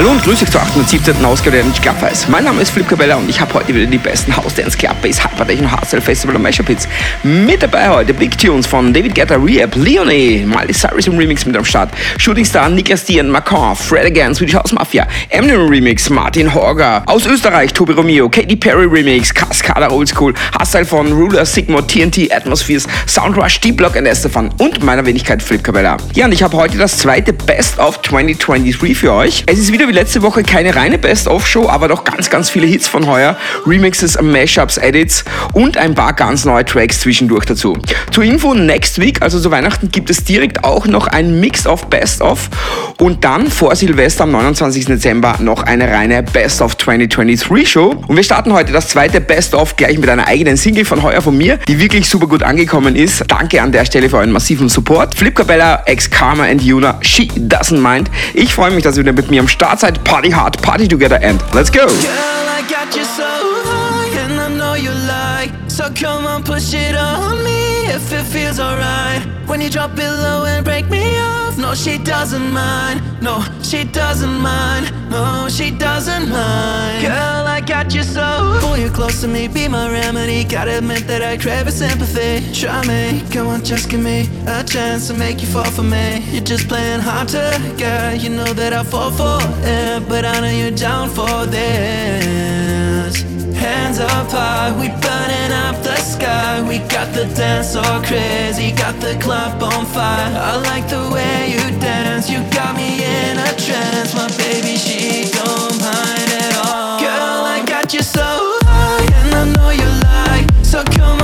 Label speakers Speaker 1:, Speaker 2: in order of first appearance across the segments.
Speaker 1: Hallo und grüß euch zur 817. Ausgabe der Club Clubfest. Mein Name ist Philipp Cabella und ich habe heute wieder die besten House Dance Club Bass Hypertechno Hardstyle Festival und Mashup Hits. Mit dabei heute Big Tunes von David Guetta, Rehab, Leonie, Miley Cyrus im Remix mit am Start, Shooting Star, Niklas Dian, Macron, Fred Again, Swedish House Mafia, Eminem Remix, Martin Horger, aus Österreich, Tobi Romeo, Katy Perry Remix, Cascada Oldschool, Hardstyle von Ruler, Sigma, TNT, Atmospheres, Soundrush, D-Block und Estefan und meiner Wenigkeit Philipp Cabella. Ja, und ich habe heute das zweite Best of 2023 für euch. Es ist wieder wie letzte Woche keine reine Best-of-Show, aber doch ganz, ganz viele Hits von heuer, Remixes, Mashups, Edits und ein paar ganz neue Tracks zwischendurch dazu. Zur Info, next week, also zu Weihnachten, gibt es direkt auch noch ein Mix of Best-of und dann vor Silvester am 29. Dezember noch eine reine Best-of 2023 Show. Und wir starten heute das zweite Best-of gleich mit einer eigenen Single von heuer von mir, die wirklich super gut angekommen ist. Danke an der Stelle für euren massiven Support. Flip Cabella, ex Karma and Yuna, She Doesn't Mind. Ich freue mich, dass ihr wieder mit mir am Start seid. Party hard, party together, and let's go.
Speaker 2: Girl, I got you so high, and I know you like. So come on, push it on me if it feels alright. When you drop and break me no, she doesn't mind. No, she doesn't mind. No, she doesn't mind. Girl, I got you so. Pull you close to me, be my remedy. Gotta admit that I crave a sympathy. Try me, come on, just give me a chance to make you fall for me. You're just playing hard to get. You know that I fall for it, but I know you're down for this. Hands up high, we burning up the sky. We got the dance all crazy, got the club on fire. I like the way you dance, you got me in a trance. My baby, she don't mind at all. Girl, I got you so high, and I know you like. So come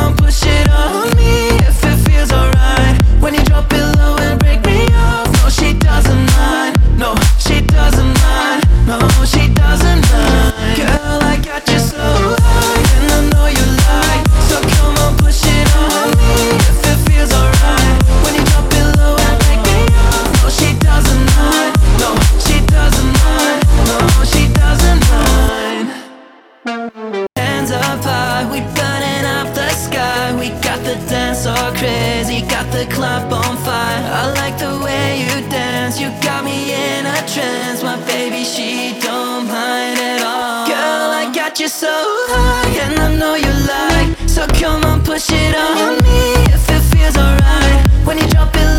Speaker 2: I like the way you dance, you got me in a trance. My baby, she don't mind at all. Girl, I got you so high, and I know you like. So come on, push it on me if it feels alright. When you drop it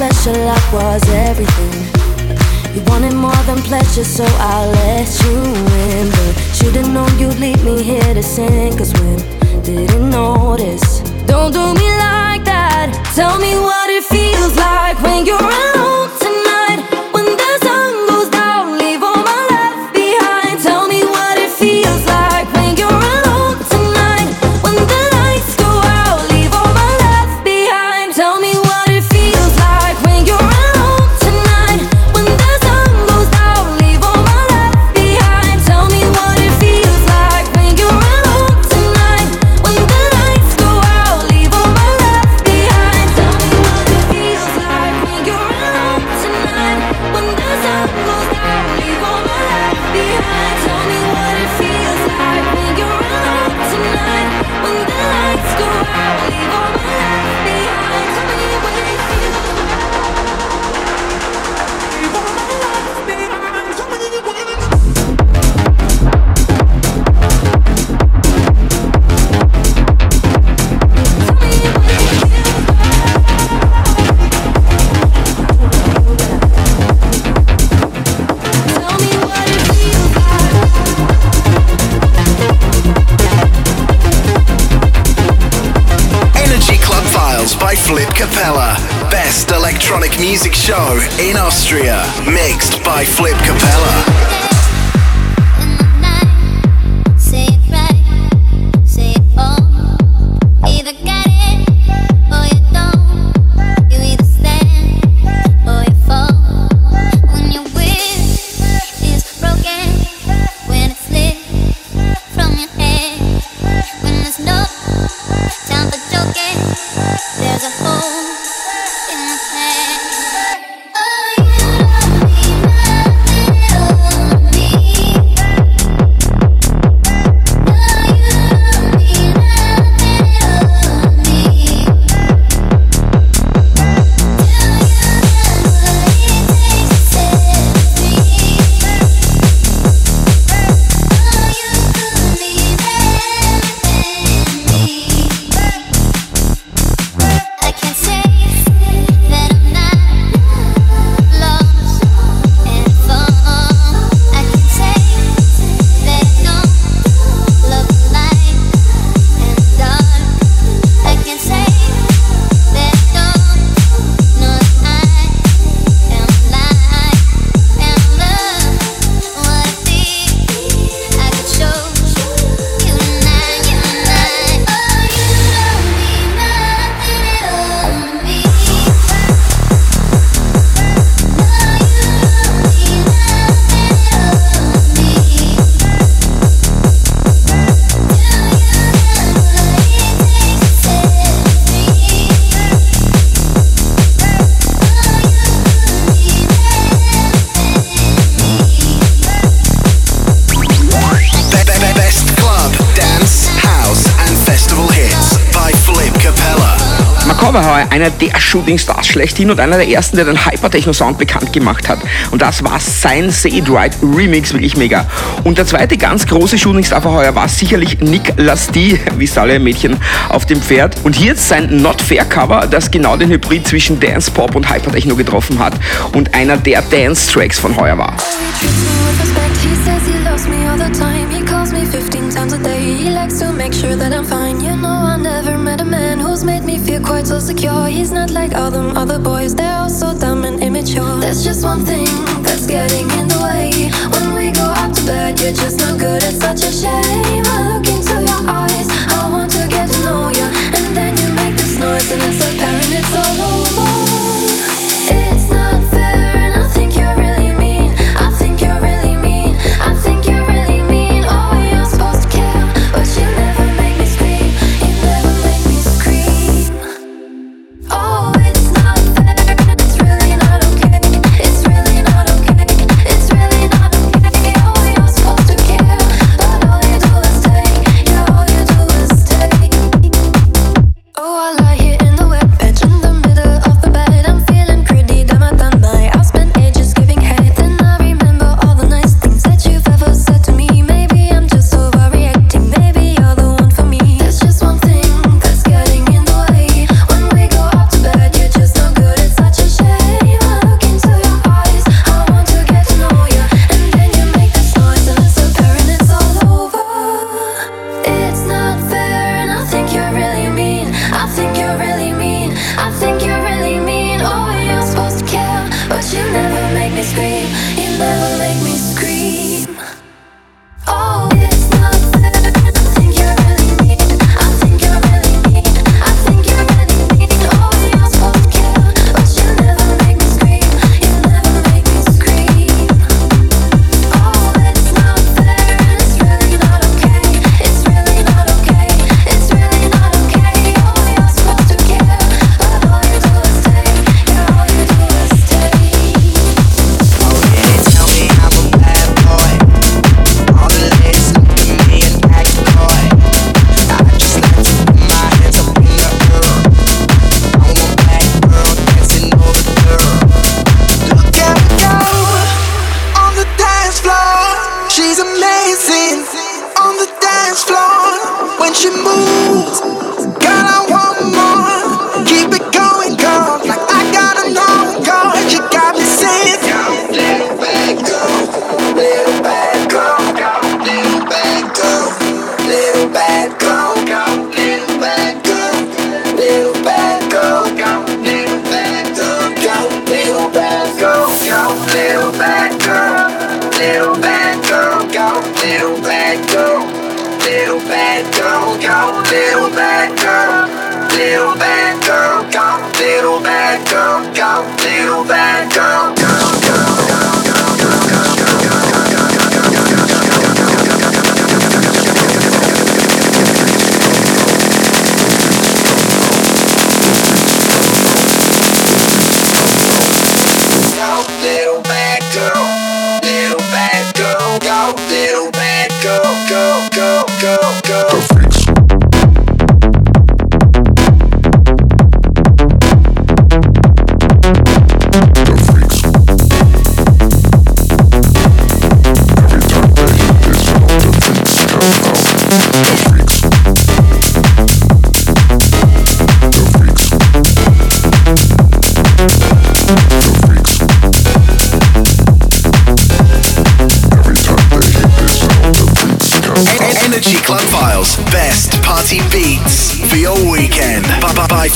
Speaker 3: special I was everything. You wanted more than pleasure, so I let you in. But you didn't know you'd leave me here to sink Cause when Didn't notice. Don't do me like that. Tell me what it feels like when you're alone.
Speaker 4: Show in Austria, mixed by Flip Capella.
Speaker 5: Einer der Shooting-Stars schlechthin und einer der ersten, der den Hypertechno-Sound bekannt gemacht hat. Und das war sein Say It Right Remix, wirklich mega. Und der zweite ganz große Shooting-Star für heuer war sicherlich Nick Lasty, wie alle Mädchen auf dem Pferd. Und hier ist sein Not Fair Cover, das genau den Hybrid zwischen Dance, Pop und Hypertechno getroffen hat und einer der Dance-Tracks von heuer war. who's made me feel quite so secure. He's not like all them other boys, they're all so dumb and immature. There's just one thing that's getting in the way. When we go out to bed, you're just no good. It's such a shame. I look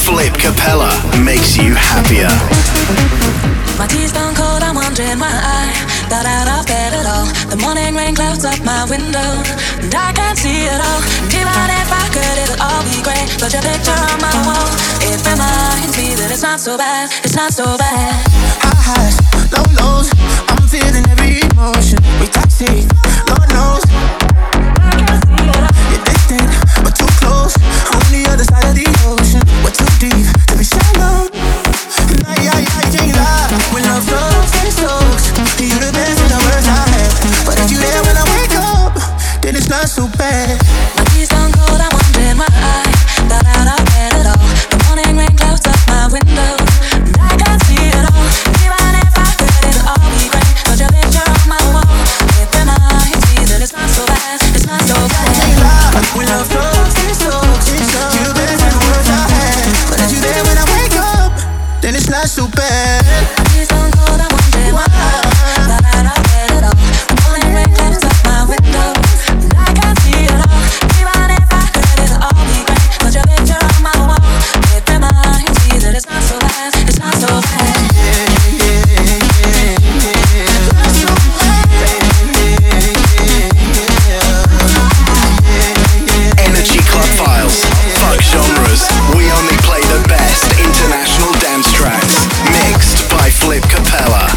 Speaker 4: Flip Capella makes you happier.
Speaker 6: My tea's gone cold, I'm wondering why I got out of bed at all. The morning rain clouds up my window, and I can't see it all. And even if I could, it'll all be great. Put your picture on my wall. It reminds me that it's not so bad, it's not so bad.
Speaker 7: High highs, low lows. I'm feeling every emotion. We toxic,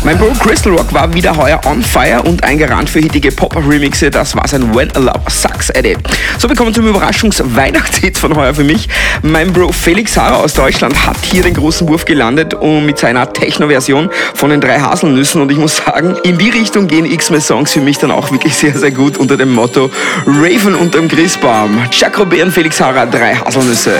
Speaker 1: Mein Bro Crystal Rock war wieder heuer on fire und eingerannt für hittige Pop-Remixe. Das war sein When a Lover Sucks Edit. So, wir kommen zum Überraschungs-Weihnachtshit von heuer für mich. Mein Bro Felix Hara aus Deutschland hat hier den großen Wurf gelandet und mit seiner Techno-Version von den drei Haselnüssen. Und ich muss sagen, in die Richtung gehen X-Men-Songs für mich dann auch wirklich sehr, sehr gut unter dem Motto Raven unterm Christbaum. Jacob und Felix Hara, drei Haselnüsse.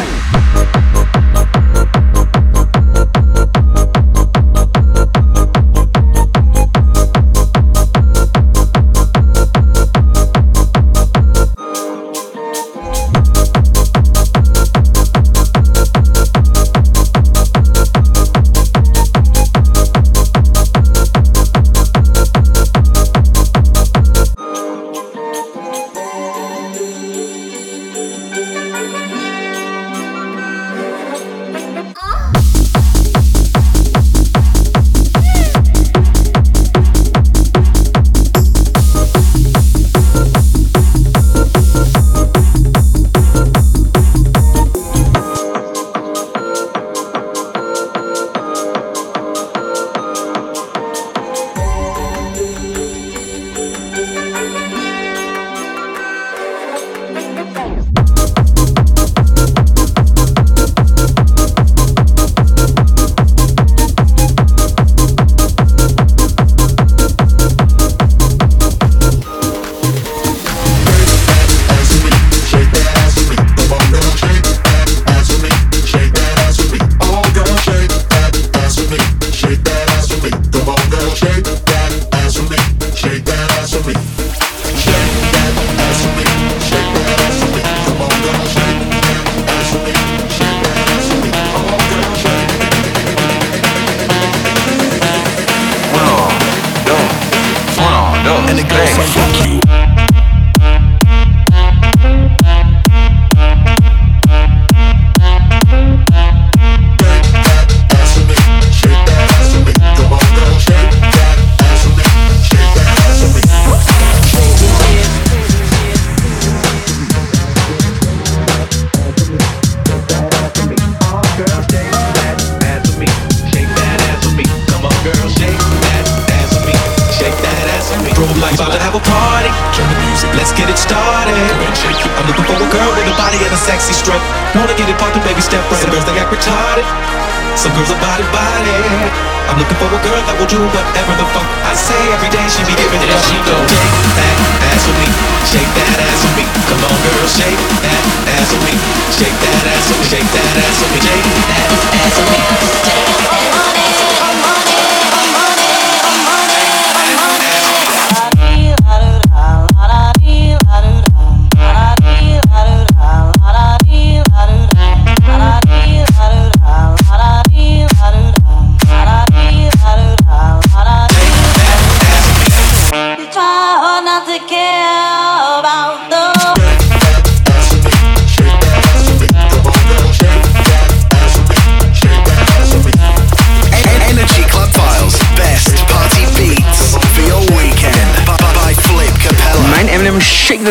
Speaker 8: That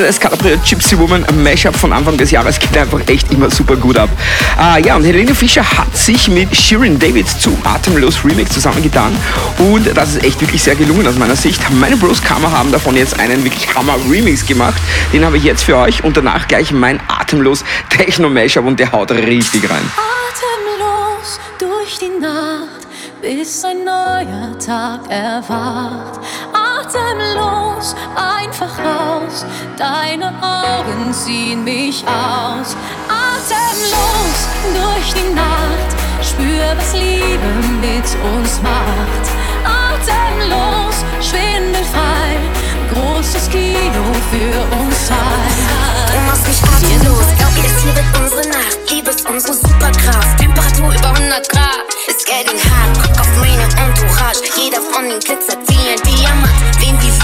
Speaker 8: Ass
Speaker 1: Calabrian Gypsy Woman Mashup von Anfang des Jahres geht einfach echt immer super gut ab. Ah, ja, und Helene Fischer hat sich mit Shirin David zu Atemlos Remix zusammengetan und das ist echt wirklich sehr gelungen aus meiner Sicht. Meine Bros Kammer haben davon jetzt einen wirklich Hammer Remix gemacht. Den habe ich jetzt für euch und danach gleich mein Atemlos Techno Mashup und der haut richtig rein.
Speaker 9: Atemlos durch die Nacht, bis ein neuer Tag erwacht. Einfach raus, deine Augen ziehen mich aus. Atemlos durch die Nacht, spür, was Liebe mit uns macht. Atemlos, schwindelfrei, großes Kino für uns zwei.
Speaker 10: Du machst mich atemlos, glaub mir, das hier wird unsere Nacht. Liebe ist unsere Superkraft, Temperatur über 100 Grad. It's getting hot, guck auf meine Entourage. Jeder von ihnen glitzert wie ein Diamant.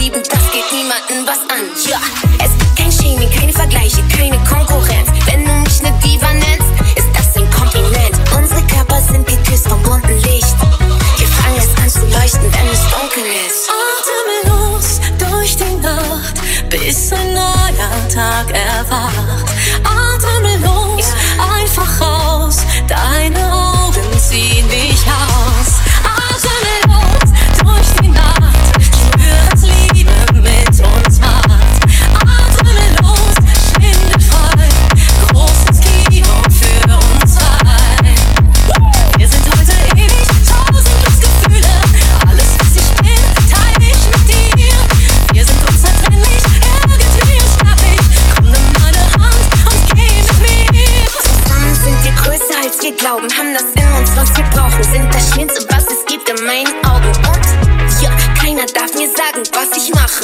Speaker 10: Lieben, das geht niemanden was an. Ja, es gibt kein Shaming, keine Vergleiche, keine Konkurrenz. Wenn du mich ne Diva nennst, ist das ein Kompliment. Unsere Körper sind geküsst vom bunten Licht. Wir fangen es an zu leuchten, wenn es dunkel ist.
Speaker 9: Atemlos durch die Nacht, bis ein neuer Tag erwacht.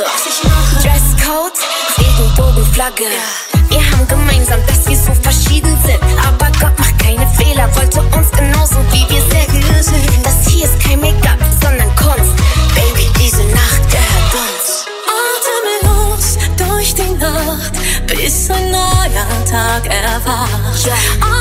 Speaker 9: Ich
Speaker 10: mache. Dresscode, Regenbogenflagge. Wir haben gemeinsam, dass wir so verschieden sind. Aber Gott macht keine Fehler, wollte uns genauso wie wir sind. Das hier ist kein Make-up, sondern Kunst. Baby, diese Nacht gehört uns.
Speaker 9: Atemlos durch die Nacht, bis ein neuer Tag erwacht.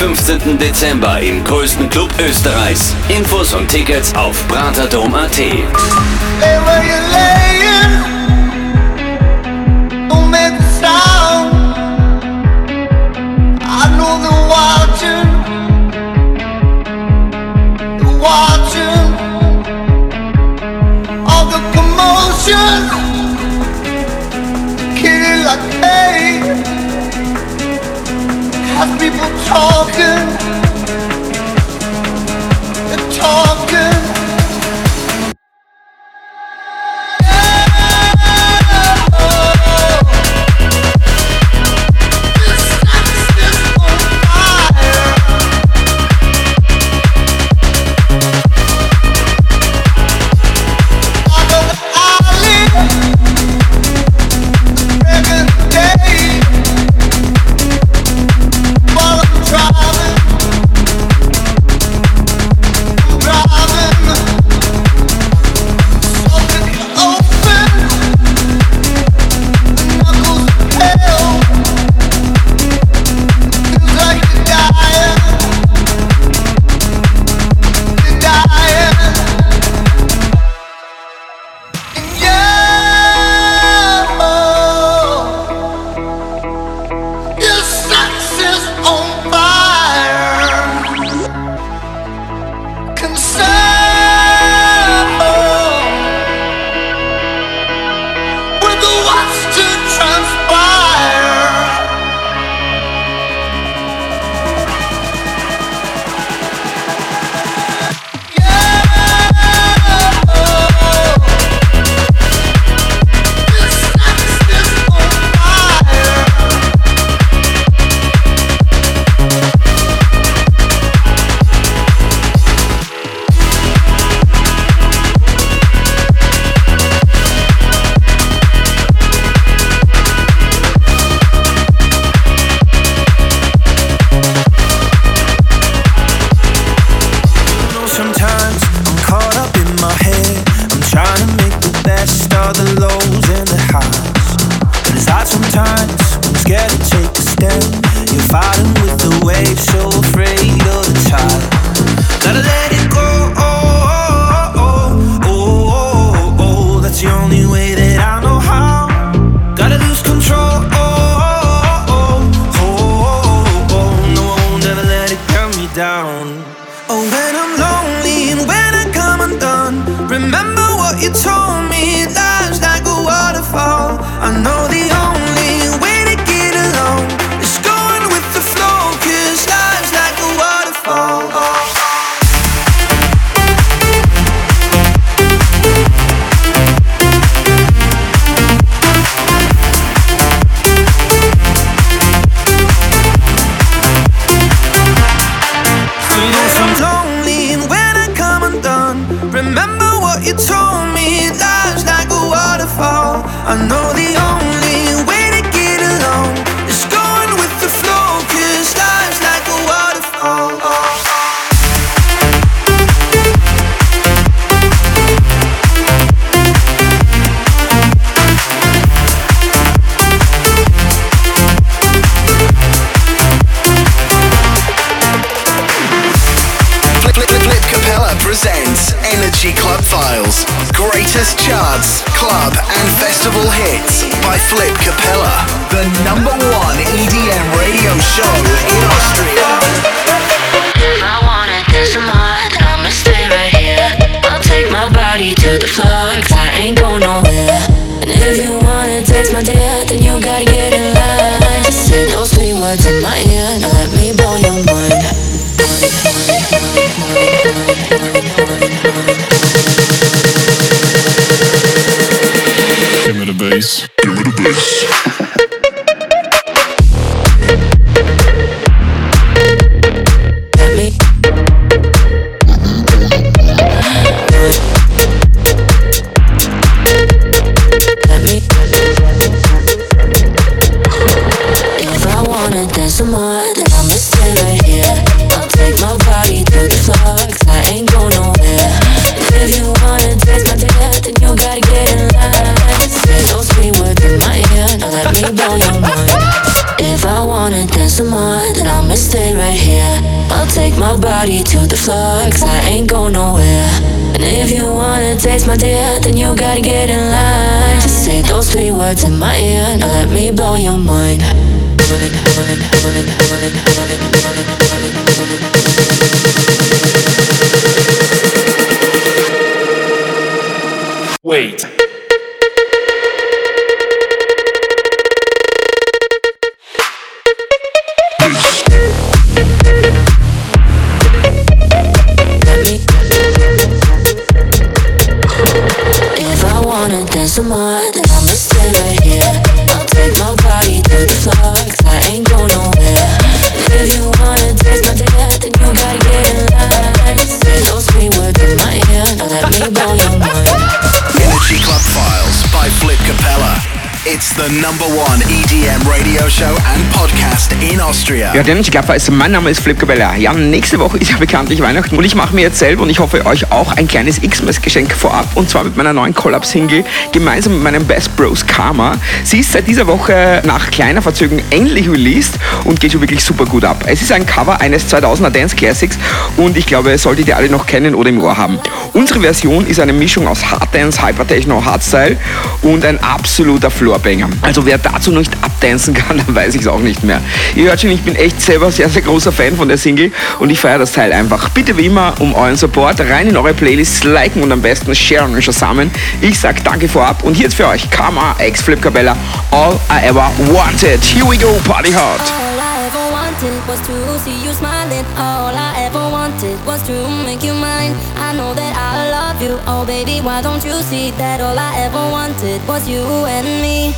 Speaker 11: 15. Dezember im größten Club Österreichs. Infos und Tickets auf bratadom.at.
Speaker 12: wanna dance some more, then I'ma stay right here. I'll take my body to the floor, cause I ain't going nowhere. And if you wanna taste my dear, then you gotta get in line. Just say those three words in my ear, now let me blow your mind.
Speaker 13: Wait.
Speaker 12: to. The
Speaker 8: number one EDM radio show and podcast in Austria.
Speaker 1: Ja, der Club ist, mein Name ist Flip Cabella. Ja, nächste Woche ist ja bekanntlich Weihnachten und ich mache mir jetzt selber und ich hoffe euch auch ein kleines Xmas-Geschenk vorab und zwar mit meiner neuen Collab-Single gemeinsam mit meinem Best Bros Karma. Sie ist seit dieser Woche nach kleiner Verzögerung endlich released und geht schon wirklich super gut ab. Es ist ein Cover eines 2000er Dance Classics und ich glaube, solltet ihr alle noch kennen oder im Ohr haben. Unsere Version ist eine Mischung aus Hard Dance, Hypertechno, Hardstyle und ein absoluter Floorbanger. Also wer dazu nicht abdancen kann, dann weiß ich es auch nicht mehr. Ihr hört schon, ich bin echt selber sehr, sehr großer Fan von der Single und ich feiere das Teil einfach. Bitte wie immer um euren Support rein in eure Playlists, liken und am besten sharen und zusammen. Ich sag danke vorab und jetzt für euch Karma X Flip Cabella All I Ever Wanted. Here we go, Party Hard.
Speaker 3: Was to see you smiling. All I ever wanted was to make you mine. I know that I love you. Oh, baby, why don't you see that all I ever wanted was you and me?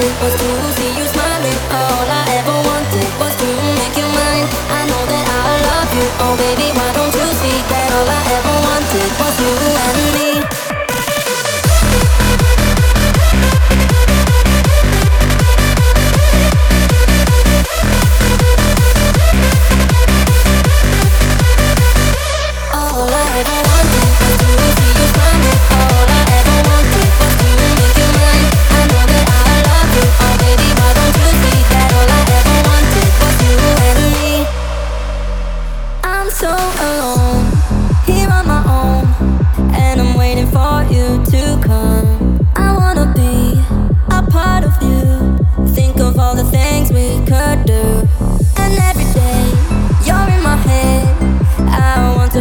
Speaker 3: Was to see you smiling. All I ever wanted was to make you mine. I know that I love you. Oh, baby, why don't you see that all I ever wanted was you and me?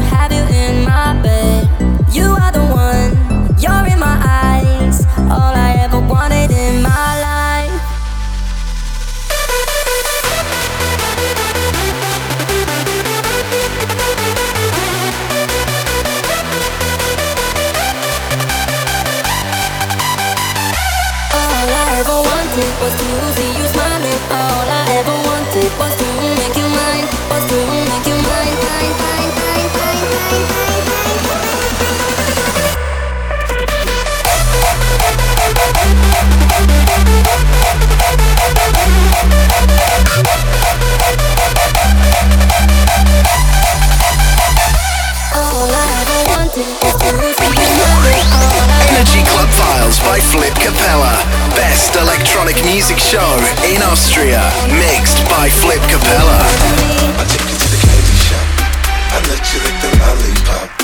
Speaker 8: have Flip Capella, best electronic music show in Austria, mixed by Flip Capella.
Speaker 2: I take you to the candy shop, I let you lick the lollipop.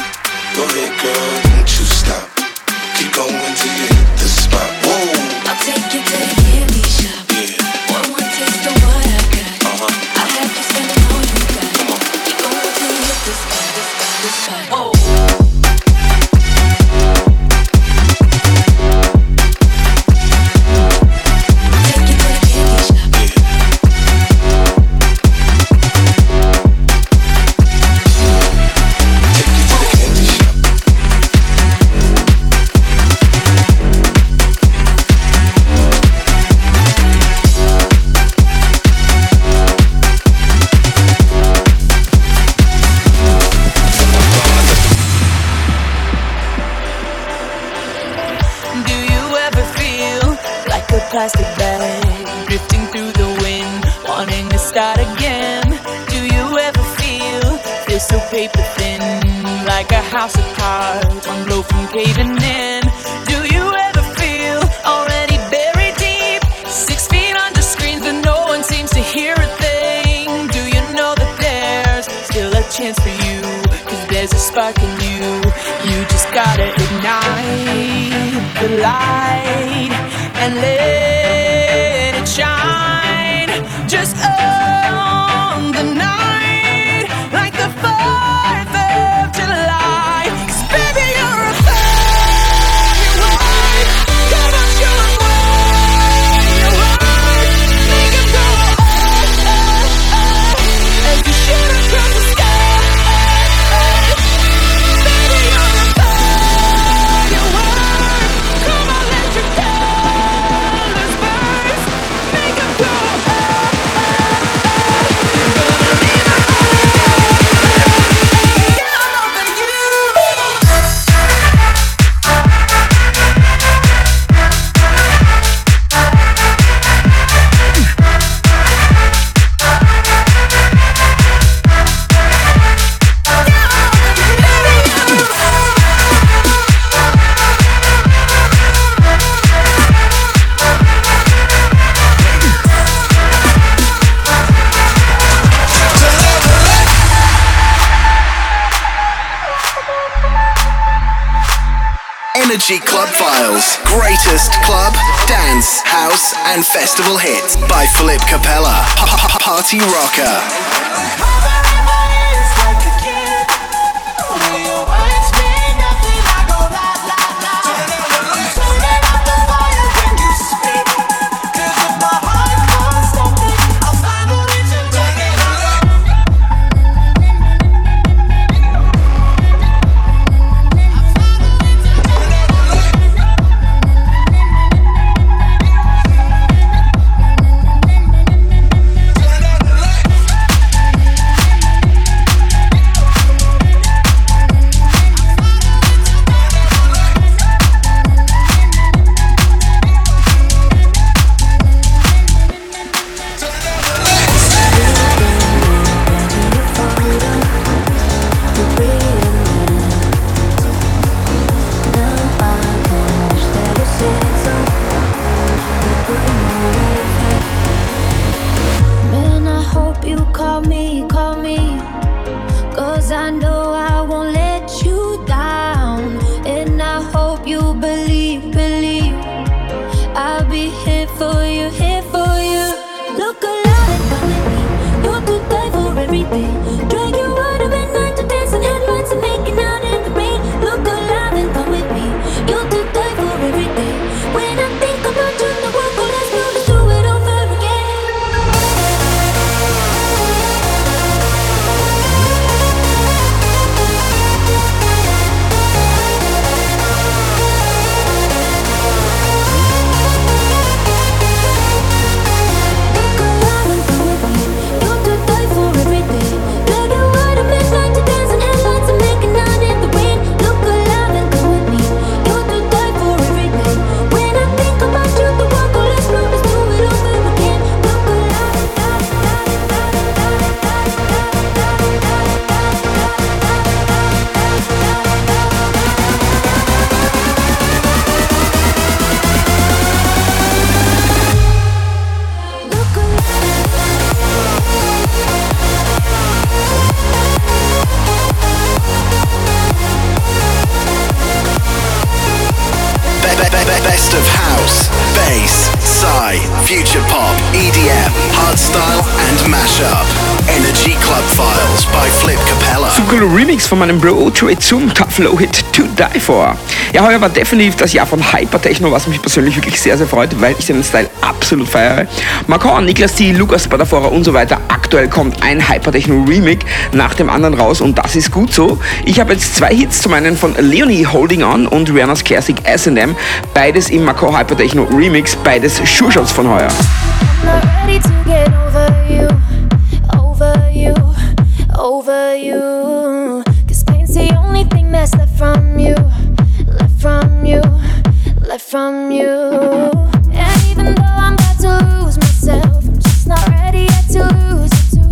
Speaker 14: and
Speaker 8: festival hits by Philip Capella, Party Rocker. lifestyle and mashup. Energy Club 5. Sessions by Flip Capella.
Speaker 1: Super cooler Remix von meinem Bro Trade zum Tough Low Hit To Die For. Ja, heuer war definitiv das Jahr von Hypertechno, was mich persönlich wirklich sehr, sehr freut, weil ich den Style absolut feiere. Macron, Niklas T, Lukas Badafora und so weiter. Aktuell kommt ein Hypertechno-Remix nach dem anderen raus und das ist gut so. Ich habe jetzt zwei Hits, zu meinen von Leonie Holding On und Rihanna's Classic SM, beides im Macron Hypertechno Remix, beides Sure von heuer.
Speaker 4: over you. Cause pain's the only thing that's left from you, left from you, left from you. And even though I'm about to lose myself, I'm just not ready yet to lose it too.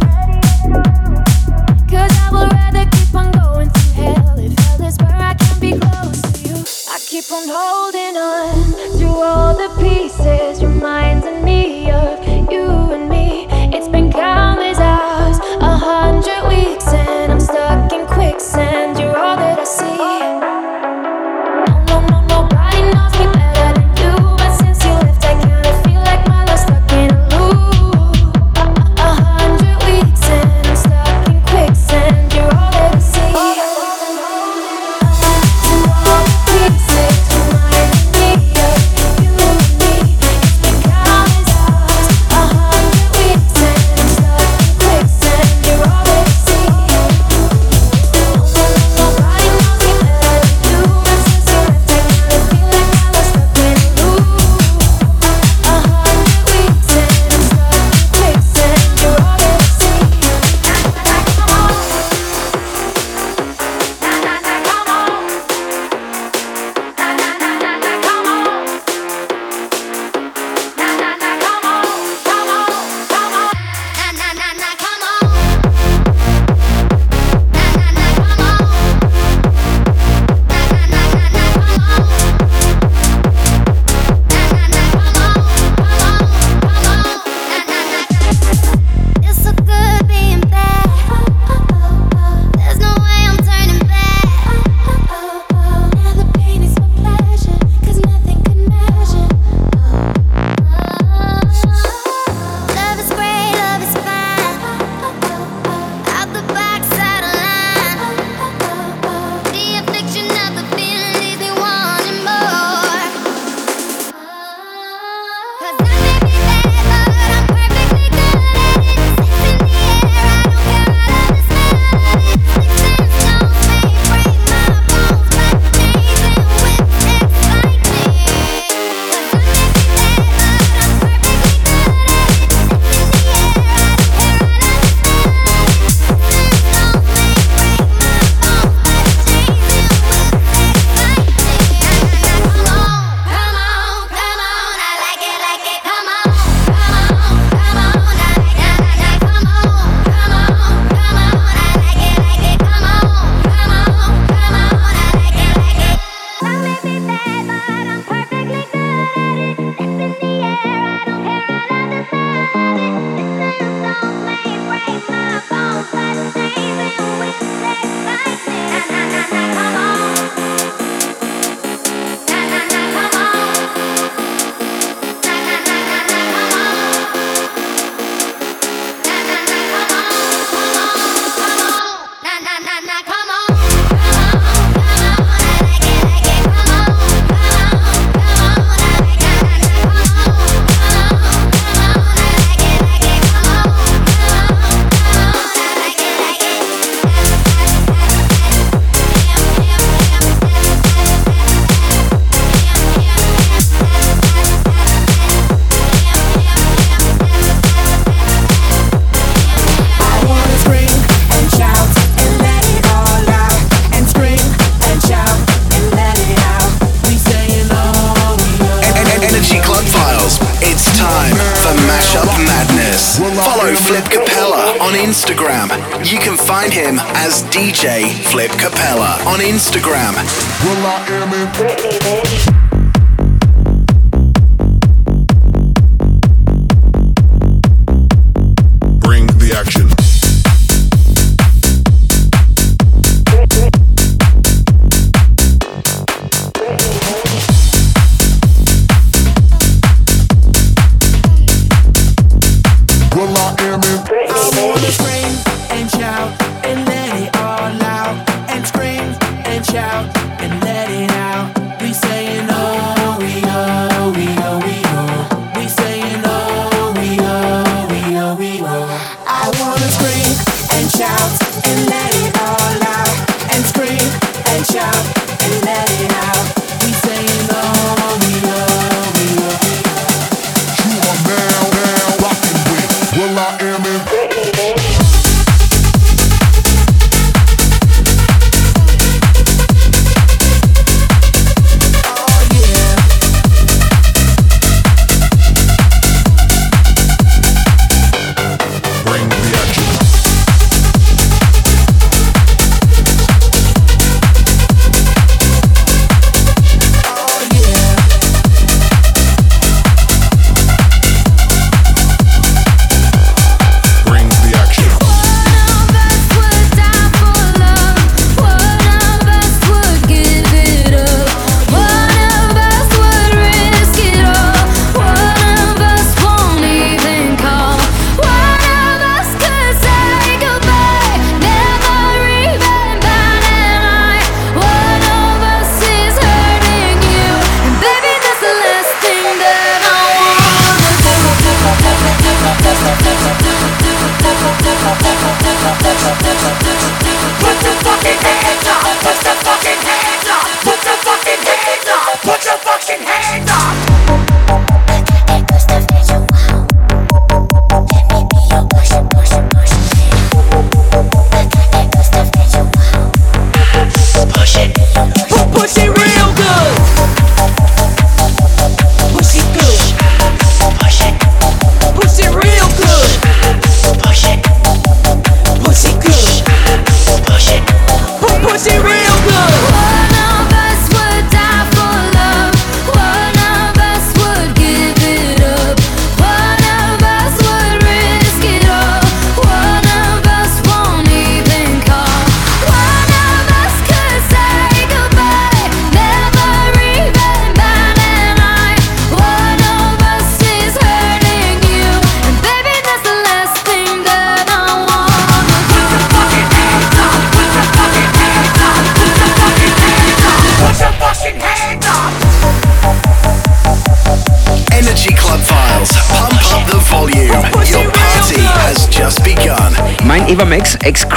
Speaker 4: Cause I would rather keep on going through hell if hell is where I can be close to you. I keep on holding on through all the pieces, reminding me of.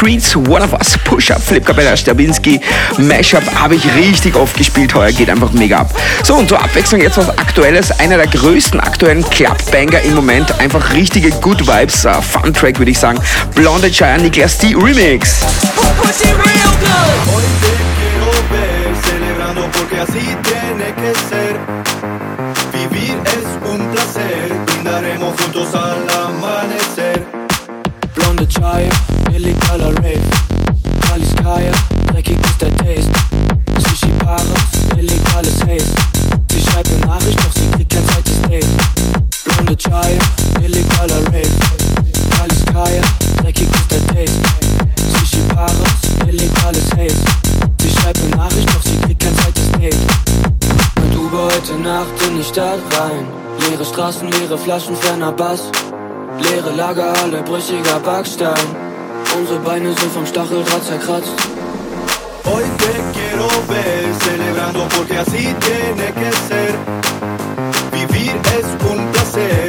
Speaker 4: Streets, One of
Speaker 15: Us, Push Up,
Speaker 1: Flip Capella, Stabinski, Mashup habe ich richtig oft gespielt heuer, geht einfach mega ab. So und zur Abwechslung jetzt was Aktuelles, einer der größten aktuellen Club Banger im Moment, einfach richtige Good Vibes, uh, Fun Track würde ich sagen, Blonde Chaya Niklas D Remix.
Speaker 15: Push. brüchiger Backstein. Unsere Beine sind vom Stacheldraht zerkratzt.
Speaker 16: Hoy te quiero ver, celebrando porque así tiene que ser. Vivir es un placer.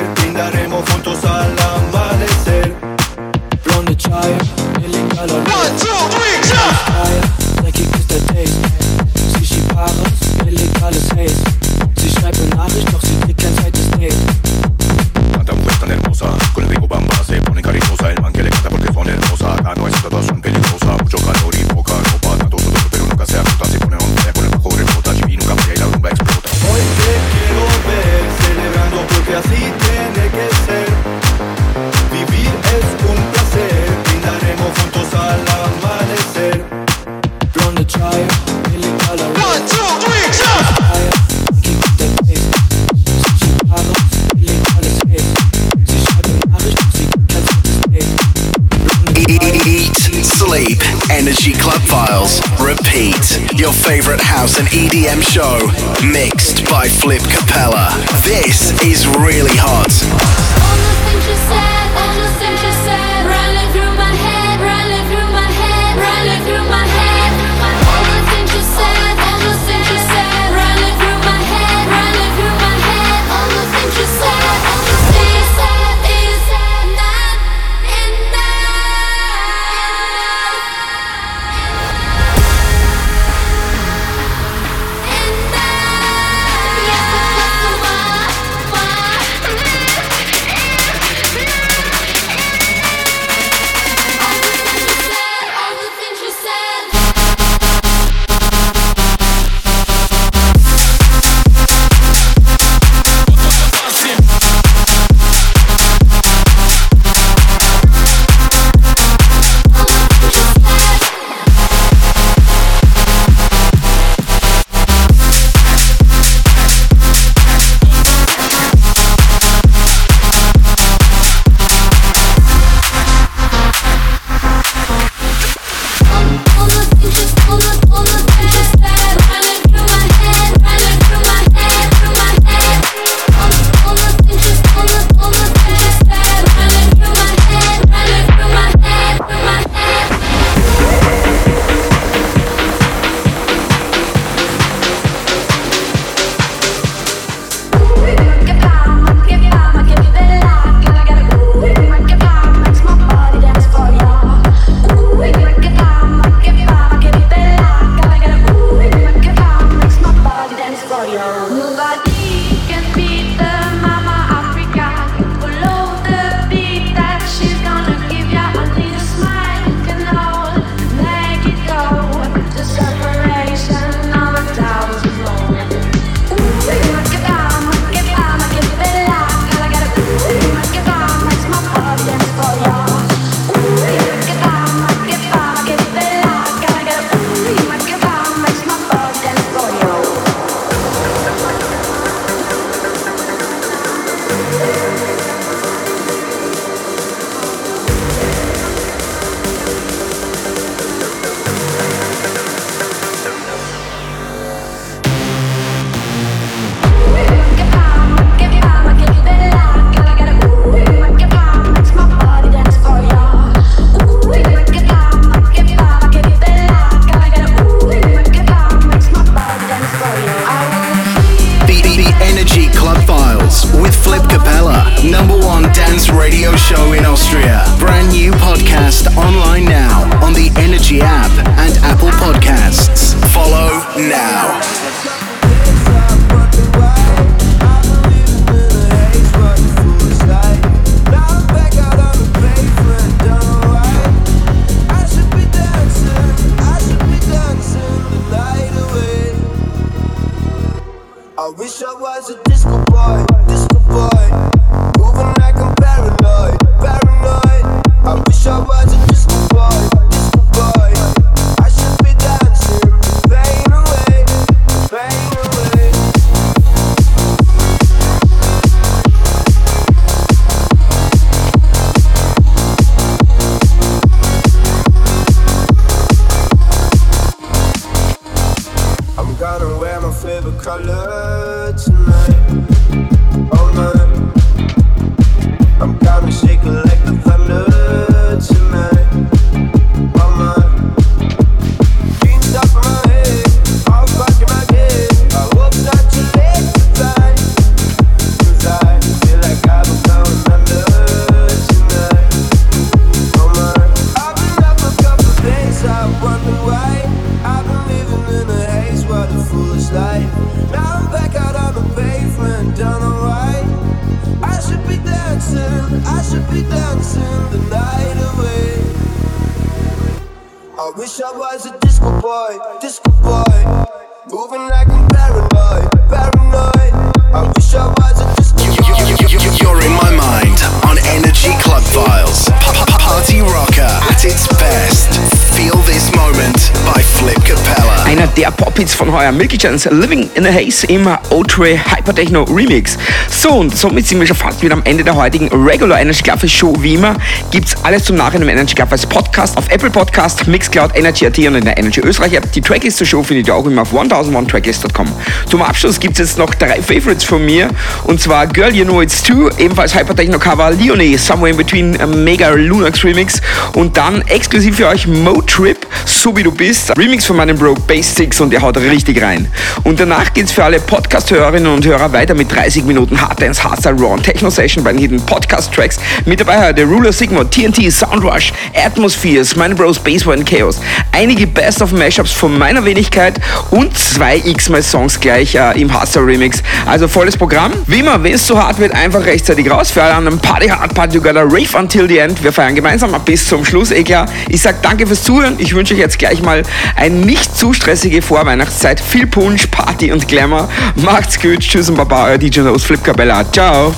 Speaker 1: Heuer, Milky Chance, Living in a Haze im O-Tray Hypertechno Remix. So, und somit sind wir schon fast wieder am Ende der heutigen Regular Energy Club Show. Wie immer gibt's alles zum Nachhinein im Energy Club als Podcast auf Apple Podcast, Mixcloud, Energy AT und in der Energy Österreich App. Die Tracklist zur Show findet ihr auch immer auf 1001tracklist.com. Zum Abschluss gibt's jetzt noch drei Favorites von mir und zwar Girl You Know It's True, ebenfalls Hypertechno Cover, Leonie, Somewhere in Between, a Mega Lunax Remix und dann exklusiv für euch Mo Trip, So wie du bist, Remix von meinem Bro Six und der haut richtig rein. Und danach geht's für alle Podcast-Hörerinnen und Hörer weiter mit 30 Minuten Hard Dance, Hardstyle, Raw und Techno Session bei den Hidden Podcast Tracks. Mit dabei heute Ruler Sigma, TNT, Soundrush, Atmospheres, meine Bros Baseboy und Chaos. Einige Best of Mashups von meiner Wenigkeit und zwei X-Mal Songs gleich äh, im Hardstyle Remix. Also volles Programm. Wie immer, wenn es zu hart wird, einfach rechtzeitig raus. Für alle anderen Party Hard Party Together, Rave until the end. Wir feiern gemeinsam bis zum Schluss, eh klar. Ich sag danke fürs Zuhören. Ich wünsche euch jetzt gleich mal eine nicht zu stressige Vorweihnachtszeit. Viel Punsch, Party und Glamour. Macht's gut. Tschüss und Baba, euer DJ Nose Flip Cabella. Ciao.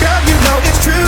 Speaker 17: Girl, you know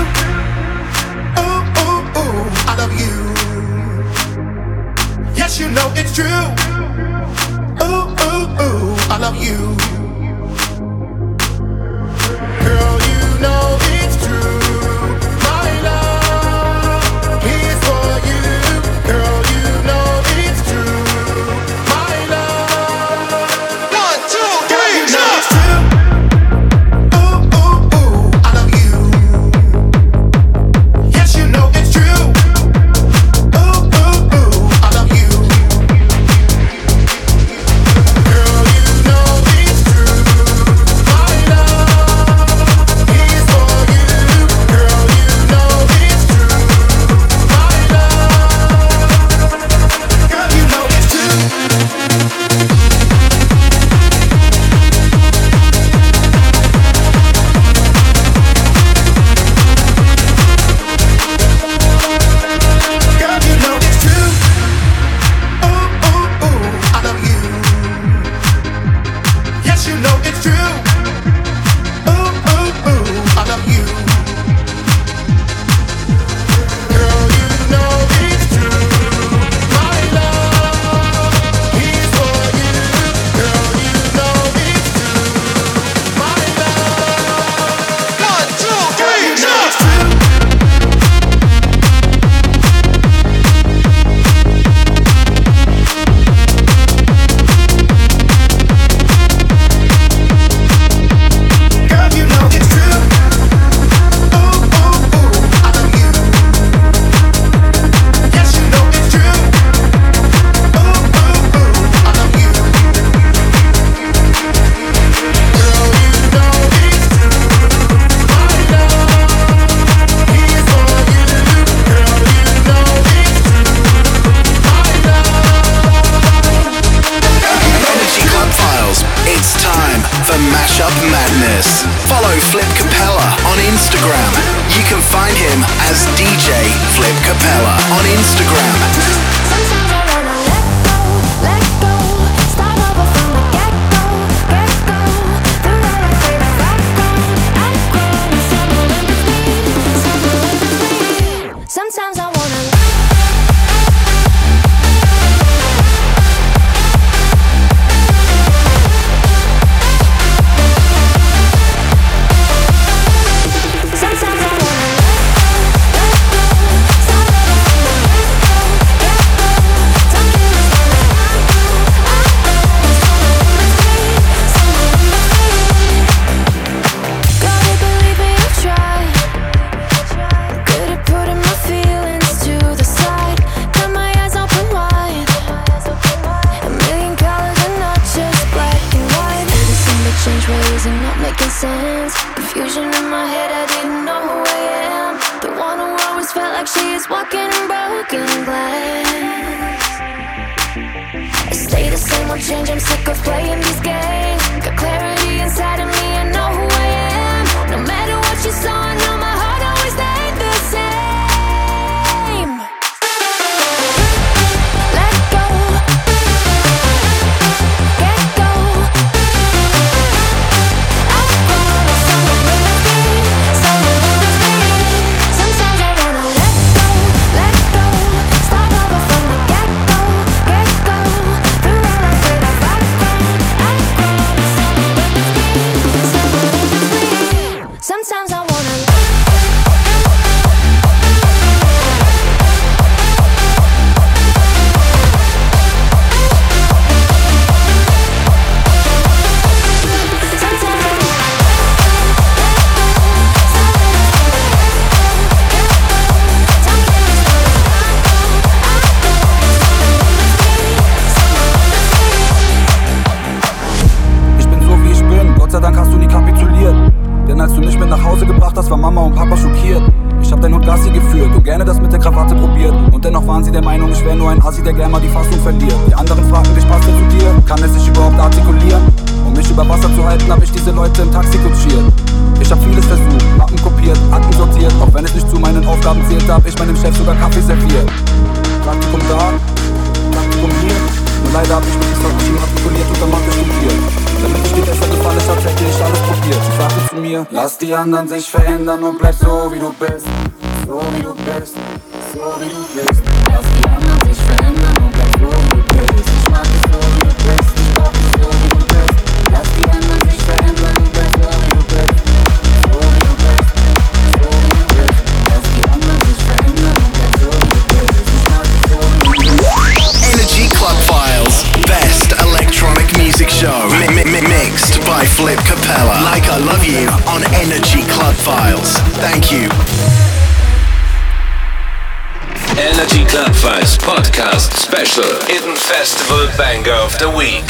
Speaker 18: G Club
Speaker 19: Vice podcast special Hidden Festival Banger of the Week.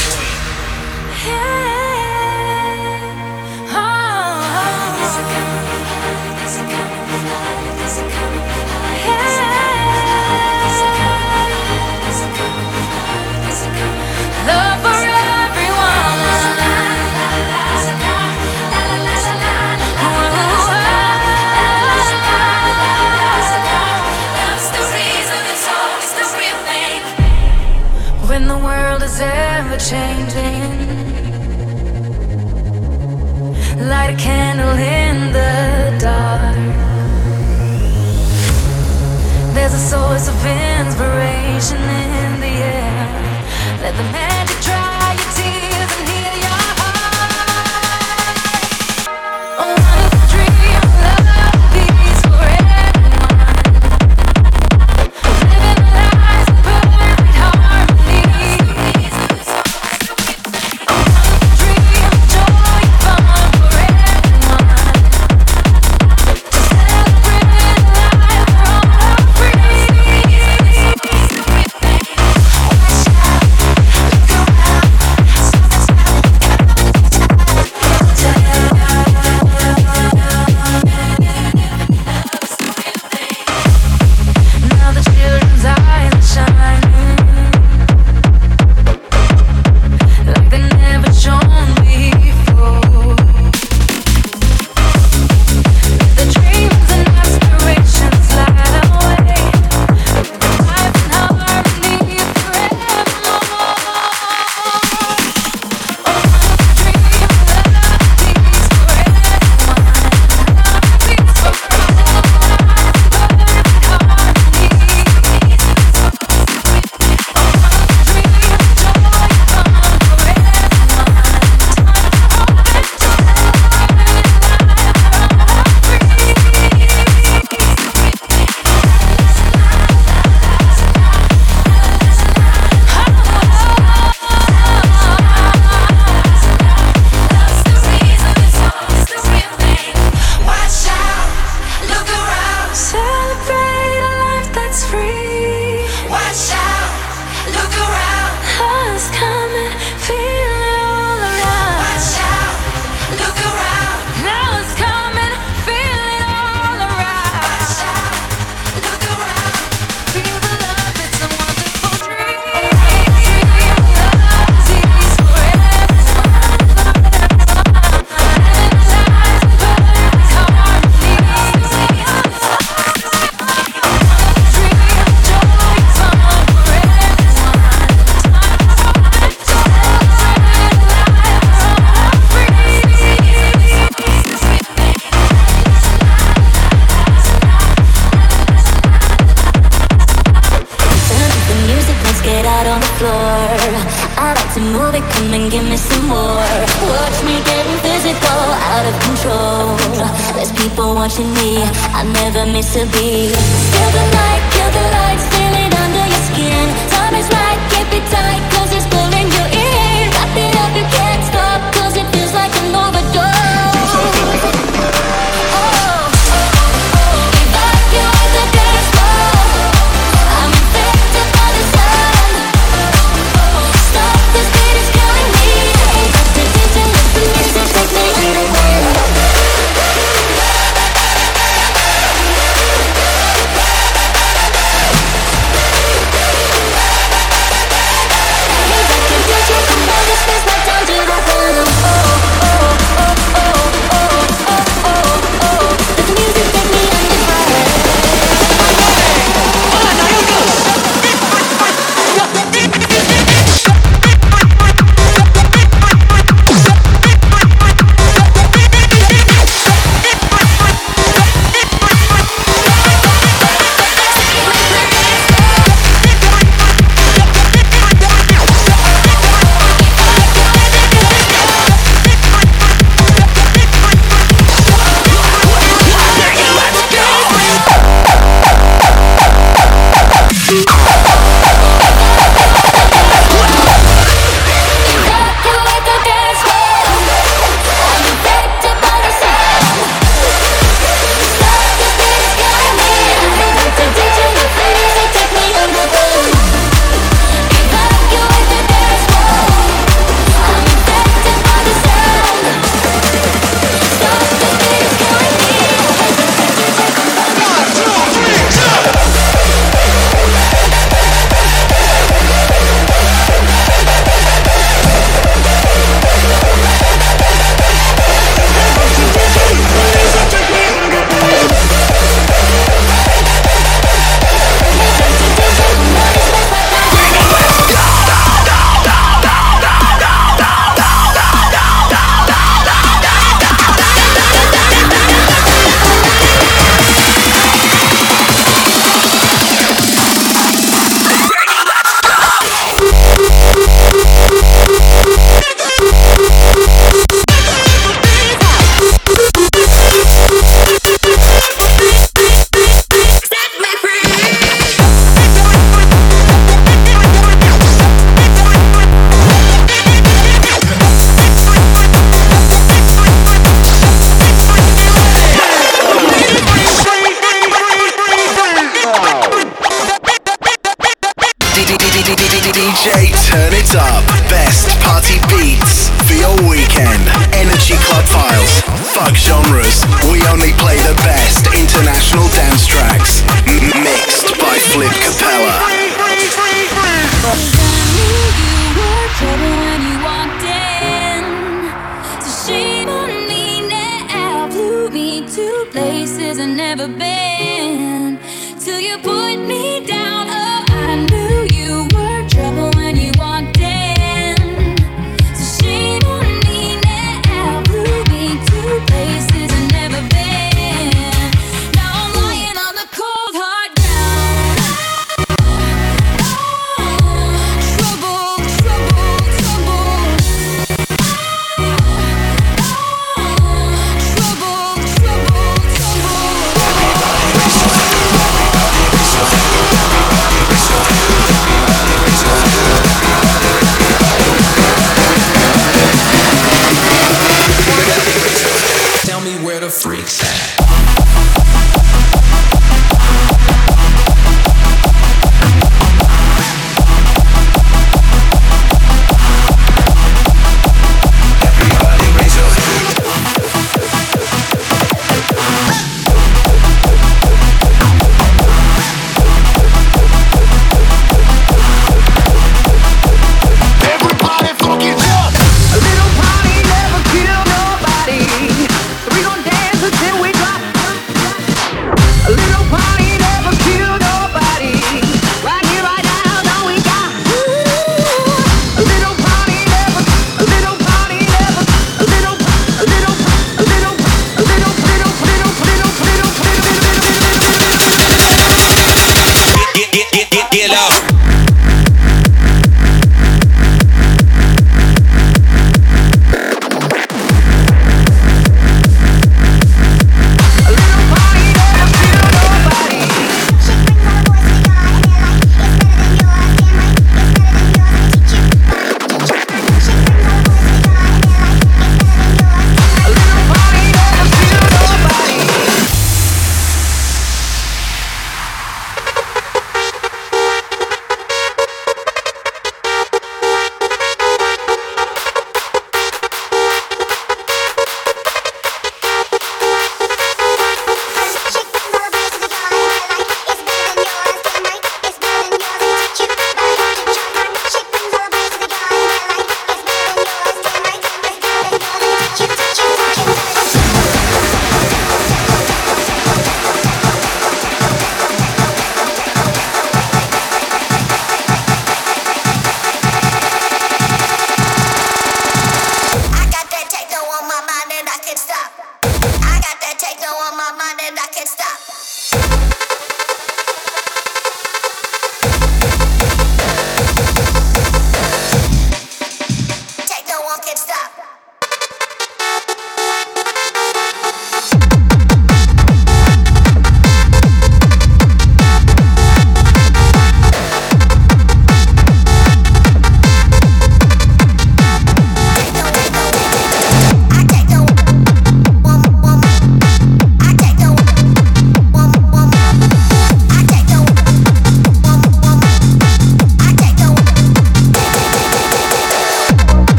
Speaker 5: candle in the dark. There's a source of inspiration in the air. Let the
Speaker 3: man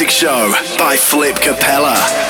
Speaker 3: music show by Flip Capella.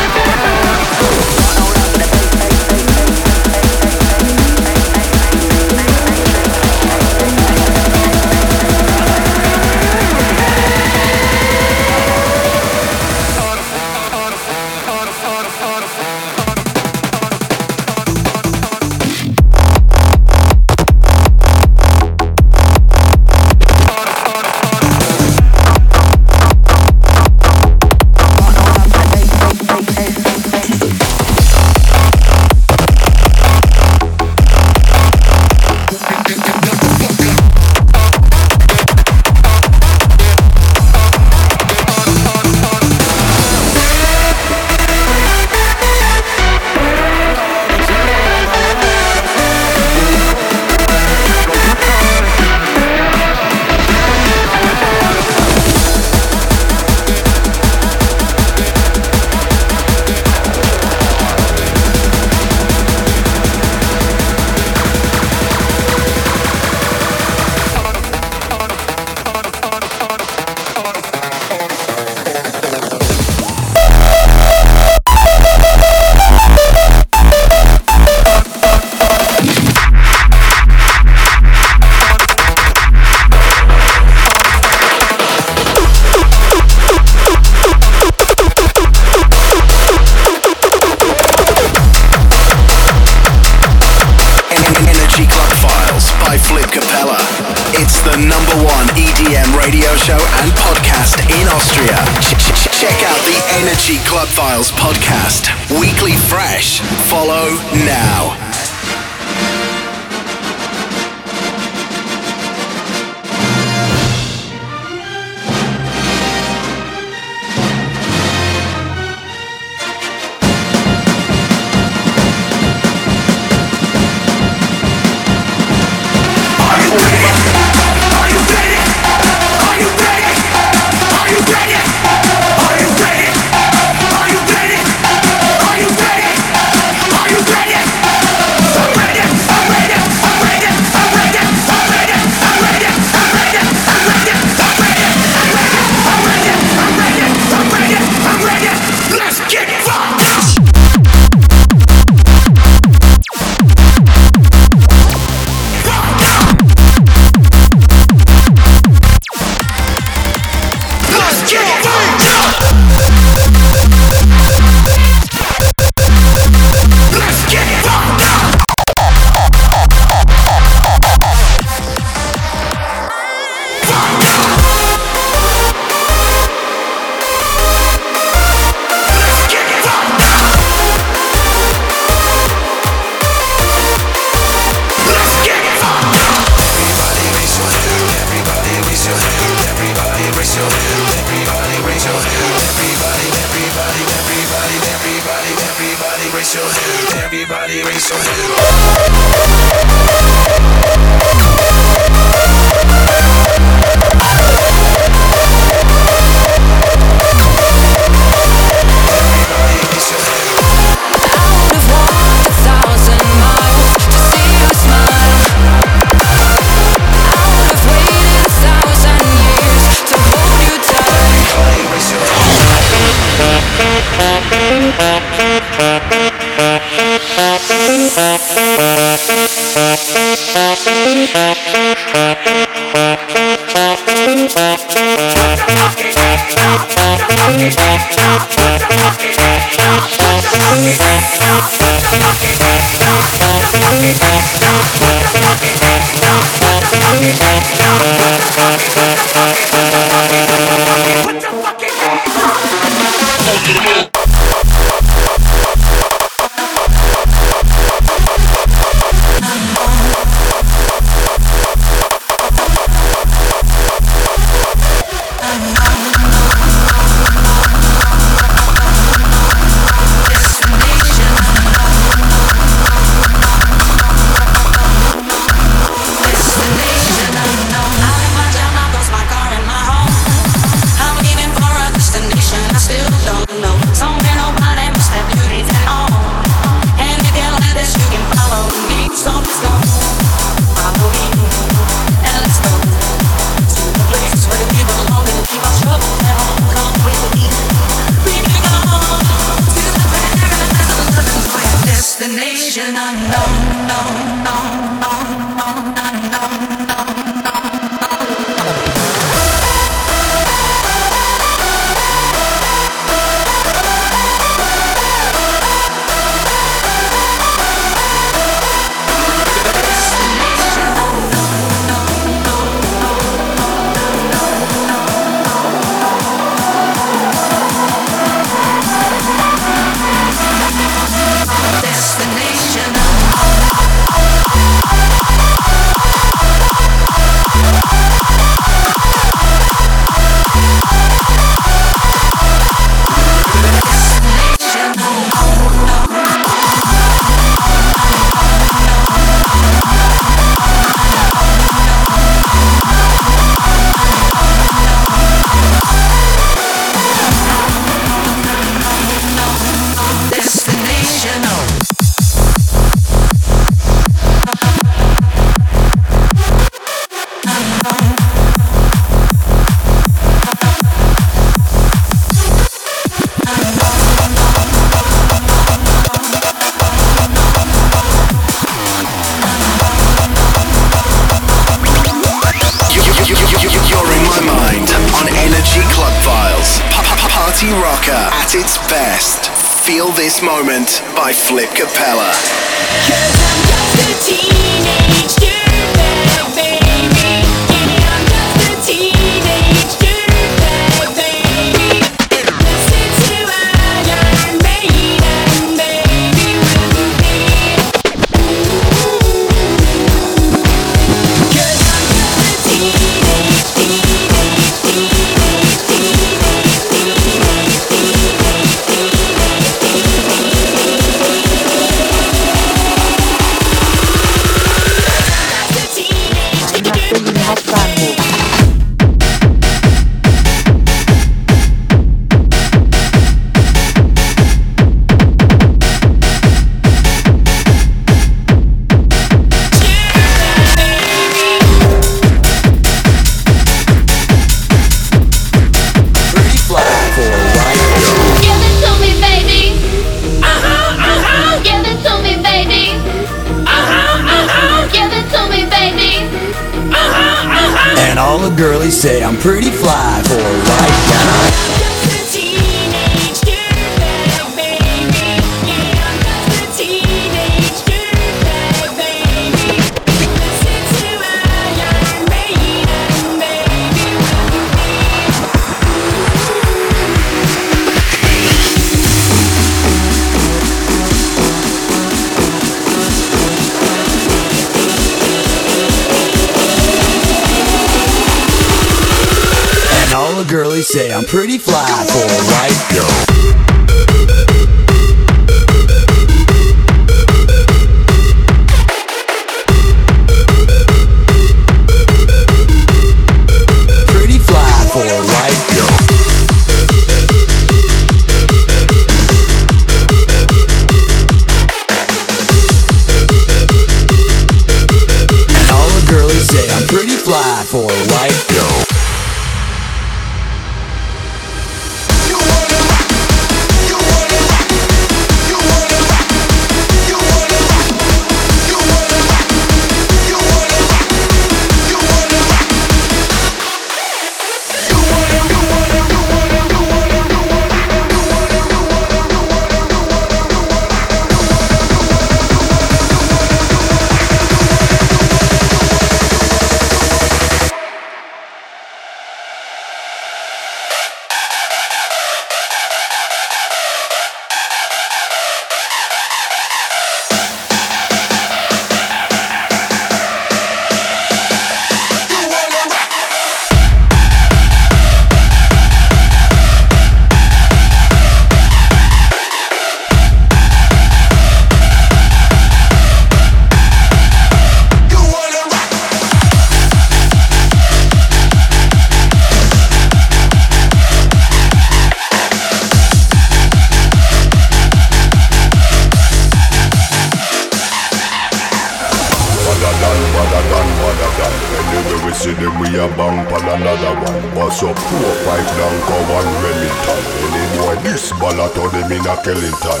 Speaker 20: We a bang pon another one. Bust up four, five down, come one Remington. Any boy this ballot or them in a Kellington.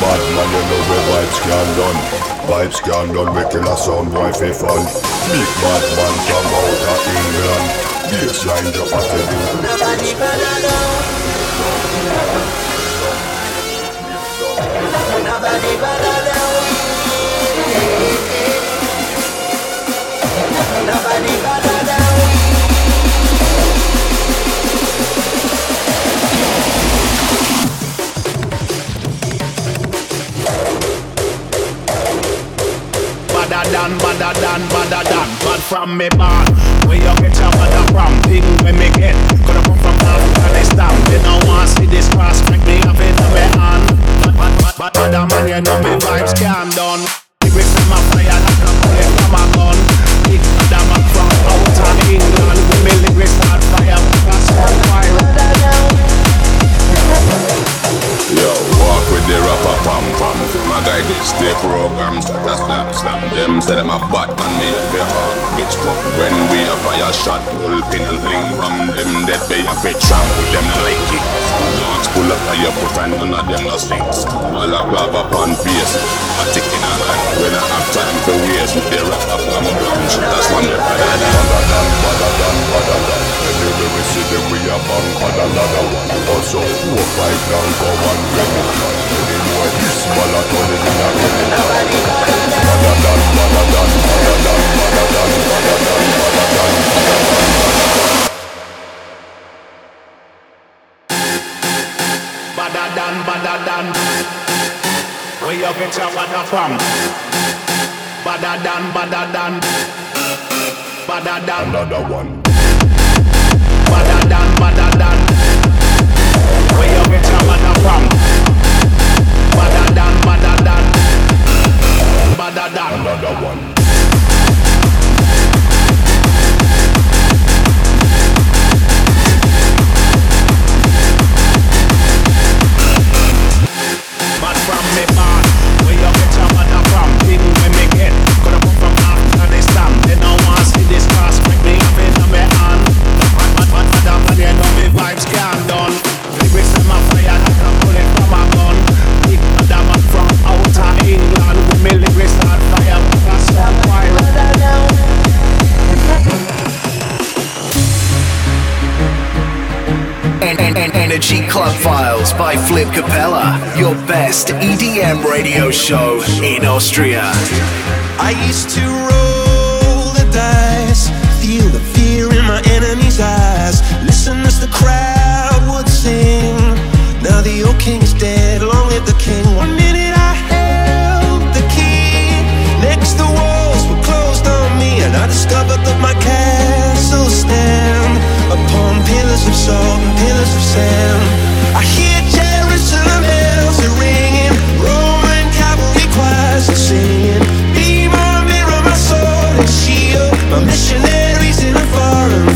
Speaker 20: Bad man, you know where vibes can done. Vibes can done, we kill a sound boy for fun. Big bad man come out of England. Baseline drop at the
Speaker 17: Badder than, badder than, badder than Bad from me born Where you get your mother from Thing when me get Coulda come from Afghanistan They don't want see this cross Make me have it on me hand Bad, bad, bad, bad, badder man You know me vibes can't done Lyrics in my
Speaker 20: I guide this their programs that I slap, slap them, say them a bad man, me be bitch but when we a fire shot, pull pin and fling from them dead pay a fit trample them like it. Dogs pull up fire, put and none of them no stinks. All a grab up on face, a tick in a hand. When I have time for waste, with the rap up, a brown that's one year. Badadan, badadan, badadan.
Speaker 17: Anyway we see them, we a bang, badadan. Also, who a fight down, go on, grab it another one.
Speaker 20: da da da
Speaker 17: da one.
Speaker 8: Energy Club Files by Flip Capella, your best EDM radio show in Austria.
Speaker 21: I used to roll the dice, feel the fear in my enemy's eyes, listen as the crowd would sing. Now the old king is dead, long live the king. One minute I held the key, next the walls were closed on me, and I discovered that my castle stands upon pillars of salt and pillars of sand. I hear Jerusalem bells are ringing, Roman cavalry choirs are singing. Be my mirror, my sword and shield, my missionaries in a foreign